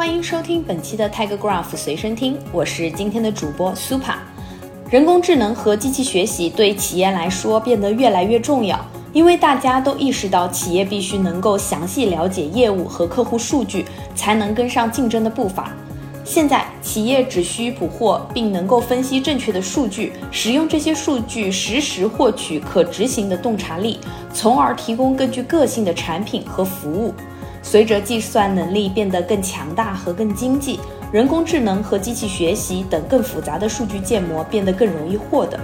欢迎收听本期的 Tiger Graph 随身听，我是今天的主播 Super。人工智能和机器学习对企业来说变得越来越重要，因为大家都意识到企业必须能够详细了解业务和客户数据，才能跟上竞争的步伐。现在，企业只需捕获并能够分析正确的数据，使用这些数据实时获取可执行的洞察力，从而提供更具个性的产品和服务。随着计算能力变得更强大和更经济，人工智能和机器学习等更复杂的数据建模变得更容易获得。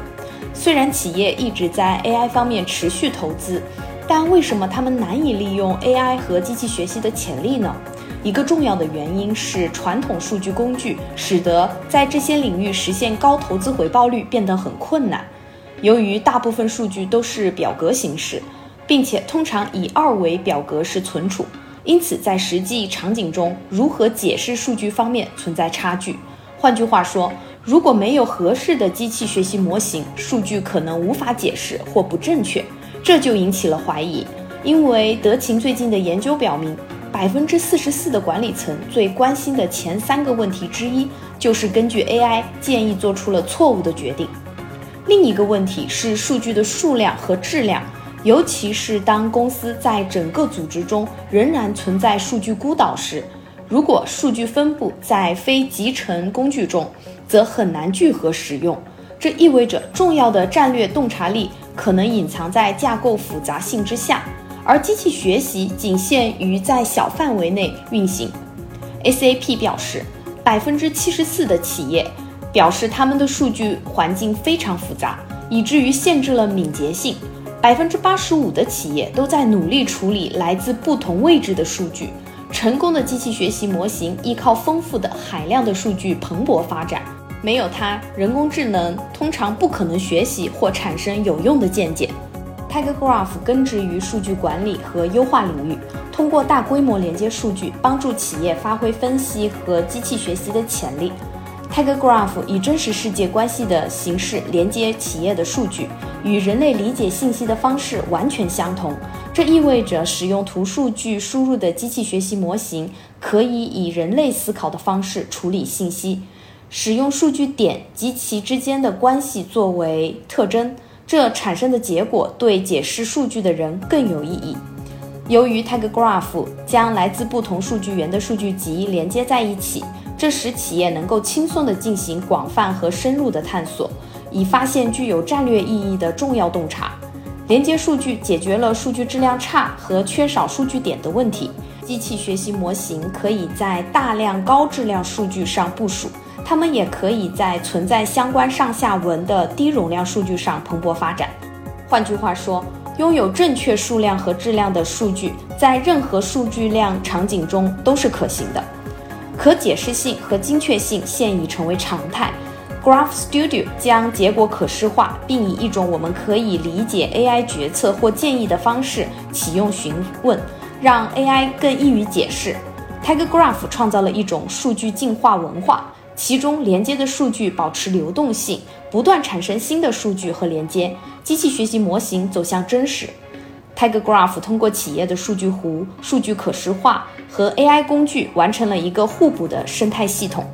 虽然企业一直在 AI 方面持续投资，但为什么他们难以利用 AI 和机器学习的潜力呢？一个重要的原因是，传统数据工具使得在这些领域实现高投资回报率变得很困难。由于大部分数据都是表格形式，并且通常以二维表格式存储，因此在实际场景中，如何解释数据方面存在差距。换句话说，如果没有合适的机器学习模型，数据可能无法解释或不正确，这就引起了怀疑。因为德勤最近的研究表明。百分之四十四的管理层最关心的前三个问题之一，就是根据 AI 建议做出了错误的决定。另一个问题是数据的数量和质量，尤其是当公司在整个组织中仍然存在数据孤岛时，如果数据分布在非集成工具中，则很难聚合使用。这意味着重要的战略洞察力可能隐藏在架构复杂性之下。而机器学习仅限于在小范围内运行。SAP 表示，百分之七十四的企业表示他们的数据环境非常复杂，以至于限制了敏捷性。百分之八十五的企业都在努力处理来自不同位置的数据。成功的机器学习模型依靠丰富的海量的数据蓬勃发展，没有它，人工智能通常不可能学习或产生有用的见解。Tiger Graph 根植于数据管理和优化领域，通过大规模连接数据，帮助企业发挥分析和机器学习的潜力。TagGraph 以真实世界关系的形式连接企业的数据，与人类理解信息的方式完全相同。这意味着，使用图数据输入的机器学习模型可以以人类思考的方式处理信息，使用数据点及其之间的关系作为特征。这产生的结果对解释数据的人更有意义。由于 TagGraph 将来自不同数据源的数据集连接在一起，这使企业能够轻松地进行广泛和深入的探索，以发现具有战略意义的重要洞察。连接数据解决了数据质量差和缺少数据点的问题。机器学习模型可以在大量高质量数据上部署。它们也可以在存在相关上下文的低容量数据上蓬勃发展。换句话说，拥有正确数量和质量的数据，在任何数据量场景中都是可行的。可解释性和精确性现已成为常态。Graph Studio 将结果可视化，并以一种我们可以理解 AI 决策或建议的方式启用询问，让 AI 更易于解释。Tiger Graph 创造了一种数据进化文化。其中连接的数据保持流动性，不断产生新的数据和连接，机器学习模型走向真实。Tiger Graph 通过企业的数据湖、数据可视化和 AI 工具，完成了一个互补的生态系统。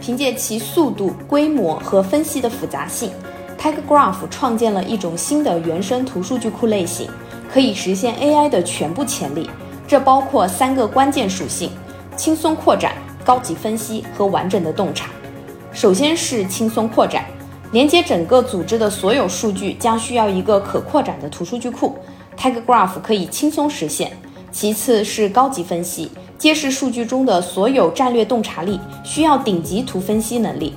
凭借其速度、规模和分析的复杂性，Tiger Graph 创建了一种新的原生图数据库类型，可以实现 AI 的全部潜力。这包括三个关键属性：轻松扩展。高级分析和完整的洞察。首先是轻松扩展，连接整个组织的所有数据将需要一个可扩展的图数据库，Tiger Graph 可以轻松实现。其次是高级分析，揭示数据中的所有战略洞察力，需要顶级图分析能力。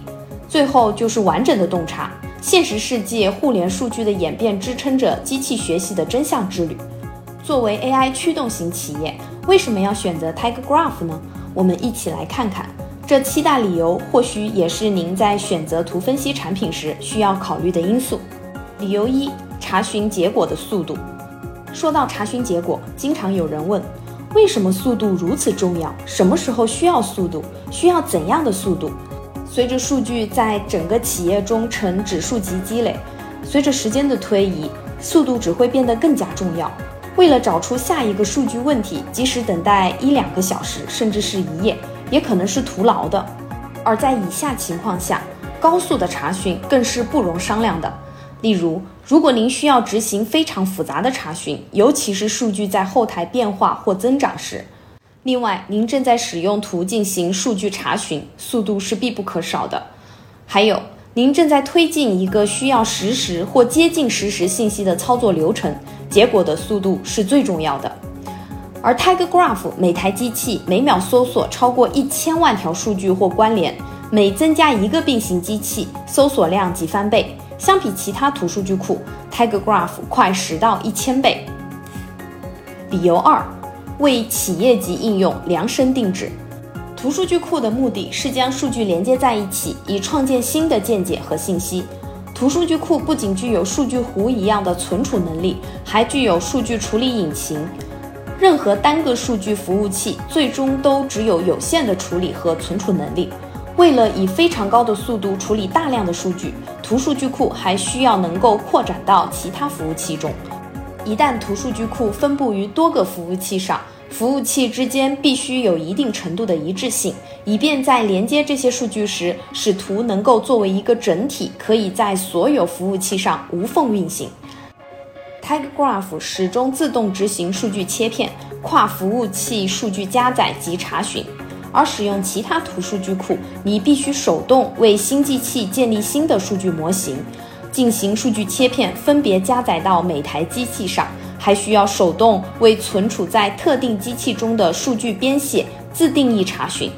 最后就是完整的洞察，现实世界互联数据的演变支撑着机器学习的真相之旅。作为 AI 驱动型企业，为什么要选择 Tiger Graph 呢？我们一起来看看这七大理由，或许也是您在选择图分析产品时需要考虑的因素。理由一：查询结果的速度。说到查询结果，经常有人问，为什么速度如此重要？什么时候需要速度？需要怎样的速度？随着数据在整个企业中呈指数级积累，随着时间的推移，速度只会变得更加重要。为了找出下一个数据问题，即使等待一两个小时，甚至是一夜，也可能是徒劳的。而在以下情况下，高速的查询更是不容商量的。例如，如果您需要执行非常复杂的查询，尤其是数据在后台变化或增长时；另外，您正在使用图进行数据查询，速度是必不可少的。还有，您正在推进一个需要实时或接近实时信息的操作流程，结果的速度是最重要的。而 TigerGraph 每台机器每秒搜索超过一千万条数据或关联，每增加一个并行机器，搜索量即翻倍。相比其他图数据库，TigerGraph 快十到一千倍。理由二，为企业级应用量身定制。图数据库的目的是将数据连接在一起，以创建新的见解和信息。图数据库不仅具有数据湖一样的存储能力，还具有数据处理引擎。任何单个数据服务器最终都只有有限的处理和存储能力。为了以非常高的速度处理大量的数据，图数据库还需要能够扩展到其他服务器中。一旦图数据库分布于多个服务器上，服务器之间必须有一定程度的一致性，以便在连接这些数据时，使图能够作为一个整体，可以在所有服务器上无缝运行。TigerGraph 始终自动执行数据切片、跨服务器数据加载及查询。而使用其他图数据库，你必须手动为新机器建立新的数据模型，进行数据切片，分别加载到每台机器上，还需要手动为存储在特定机器中的数据编写自定义查询。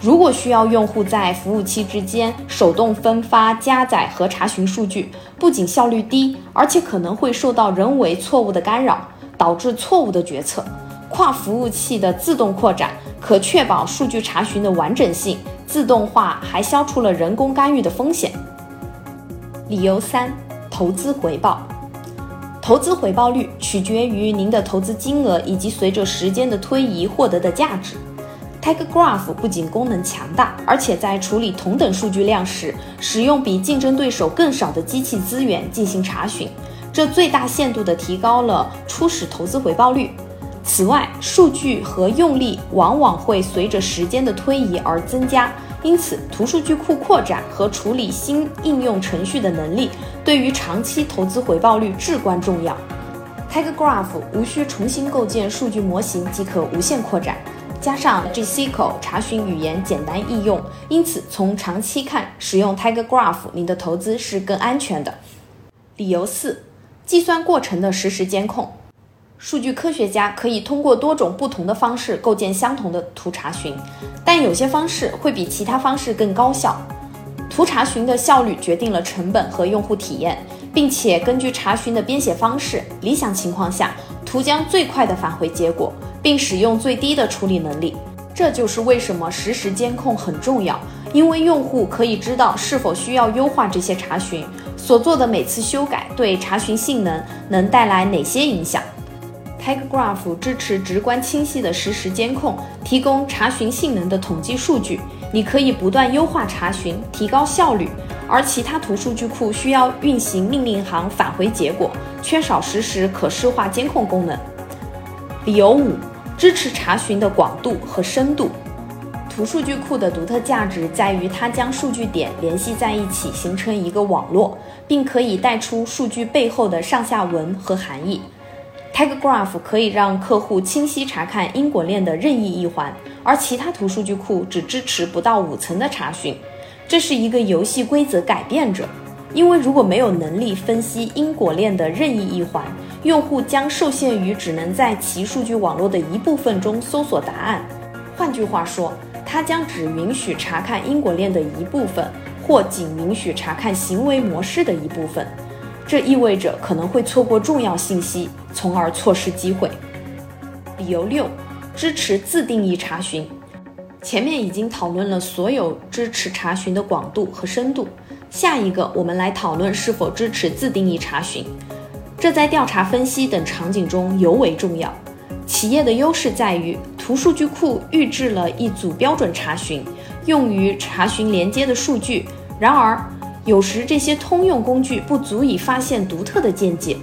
如果需要用户在服务器之间手动分发、加载和查询数据，不仅效率低，而且可能会受到人为错误的干扰，导致错误的决策。跨服务器的自动扩展可确保数据查询的完整性，自动化还消除了人工干预的风险。理由三：投资回报。投资回报率取决于您的投资金额以及随着时间的推移获得的价值。TigerGraph 不仅功能强大，而且在处理同等数据量时，使用比竞争对手更少的机器资源进行查询，这最大限度地提高了初始投资回报率。此外，数据和用力往往会随着时间的推移而增加，因此图数据库扩展和处理新应用程序的能力对于长期投资回报率至关重要。TigerGraph 无需重新构建数据模型即可无限扩展，加上 GSQL 查询语言简单易用，因此从长期看，使用 TigerGraph 你的投资是更安全的。理由四：计算过程的实时监控。数据科学家可以通过多种不同的方式构建相同的图查询，但有些方式会比其他方式更高效。图查询的效率决定了成本和用户体验，并且根据查询的编写方式，理想情况下，图将最快的返回结果，并使用最低的处理能力。这就是为什么实时监控很重要，因为用户可以知道是否需要优化这些查询，所做的每次修改对查询性能能带来哪些影响。Peg Graph 支持直观清晰的实时监控，提供查询性能的统计数据。你可以不断优化查询，提高效率。而其他图数据库需要运行命令行返回结果，缺少实时可视化监控功能。理由五：支持查询的广度和深度。图数据库的独特价值在于它将数据点联系在一起，形成一个网络，并可以带出数据背后的上下文和含义。TigerGraph 可以让客户清晰查看因果链的任意一环，而其他图数据库只支持不到五层的查询。这是一个游戏规则改变者，因为如果没有能力分析因果链的任意一环，用户将受限于只能在其数据网络的一部分中搜索答案。换句话说，它将只允许查看因果链的一部分，或仅允许查看行为模式的一部分。这意味着可能会错过重要信息，从而错失机会。理由六：支持自定义查询。前面已经讨论了所有支持查询的广度和深度，下一个我们来讨论是否支持自定义查询。这在调查分析等场景中尤为重要。企业的优势在于图数据库预置了一组标准查询，用于查询连接的数据。然而，有时这些通用工具不足以发现独特的见解，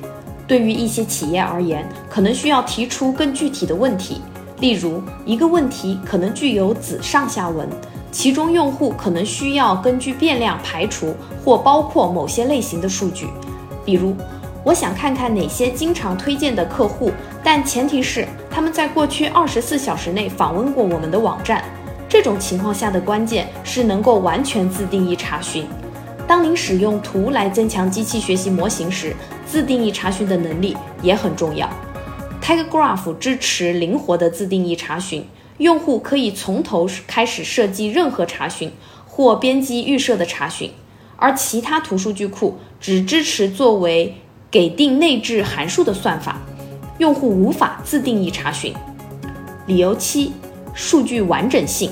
对于一些企业而言，可能需要提出更具体的问题，例如，一个问题可能具有子上下文，其中用户可能需要根据变量排除或包括某些类型的数据。比如，我想看看哪些经常推荐的客户，但前提是他们在过去二十四小时内访问过我们的网站。这种情况下的关键是能够完全自定义查询。当您使用图来增强机器学习模型时，自定义查询的能力也很重要。TigerGraph 支持灵活的自定义查询，用户可以从头开始设计任何查询或编辑预设的查询，而其他图数据库只支持作为给定内置函数的算法，用户无法自定义查询。理由七：数据完整性。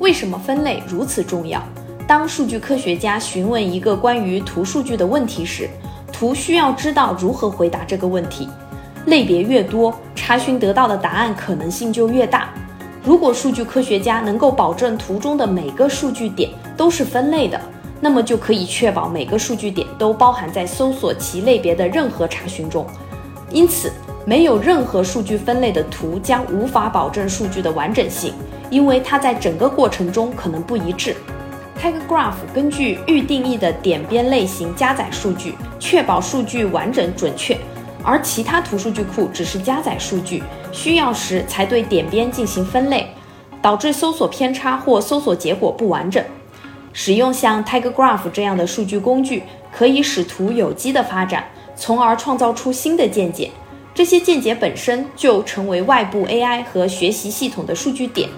为什么分类如此重要？当数据科学家询问一个关于图数据的问题时，图需要知道如何回答这个问题。类别越多，查询得到的答案可能性就越大。如果数据科学家能够保证图中的每个数据点都是分类的，那么就可以确保每个数据点都包含在搜索其类别的任何查询中。因此，没有任何数据分类的图将无法保证数据的完整性，因为它在整个过程中可能不一致。TigerGraph 根据预定义的点边类型加载数据，确保数据完整准确。而其他图数据库只是加载数据，需要时才对点边进行分类，导致搜索偏差或搜索结果不完整。使用像 TigerGraph 这样的数据工具，可以使图有机的发展，从而创造出新的见解。这些见解本身就成为外部 AI 和学习系统的数据点，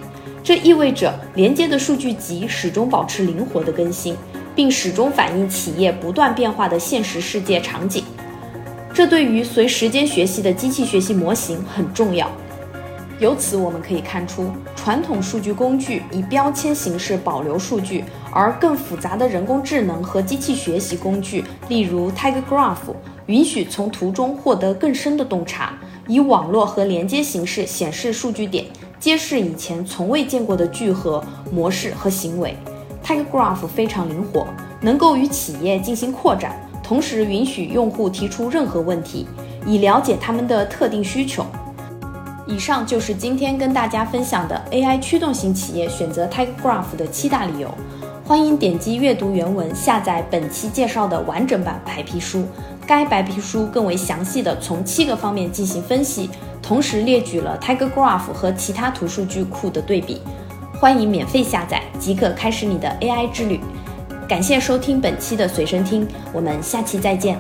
这意味着连接的数据集始终保持灵活的更新，并始终反映企业不断变化的现实世界场景。这对于随时间学习的机器学习模型很重要。由此我们可以看出，传统数据工具以标签形式保留数据，而更复杂的人工智能和机器学习工具，例如 TigerGraph，允许从图中获得更深的洞察，以网络和连接形式显示数据点，揭示以前从未见过的聚合模式和行为。TigerGraph 非常灵活，能够与企业进行扩展。同时允许用户提出任何问题，以了解他们的特定需求。以上就是今天跟大家分享的 AI 驱动型企业选择 TigerGraph 的七大理由。欢迎点击阅读原文下载本期介绍的完整版白皮书。该白皮书更为详细的从七个方面进行分析，同时列举了 TigerGraph 和其他图数据库的对比。欢迎免费下载，即可开始你的 AI 之旅。感谢收听本期的随身听，我们下期再见。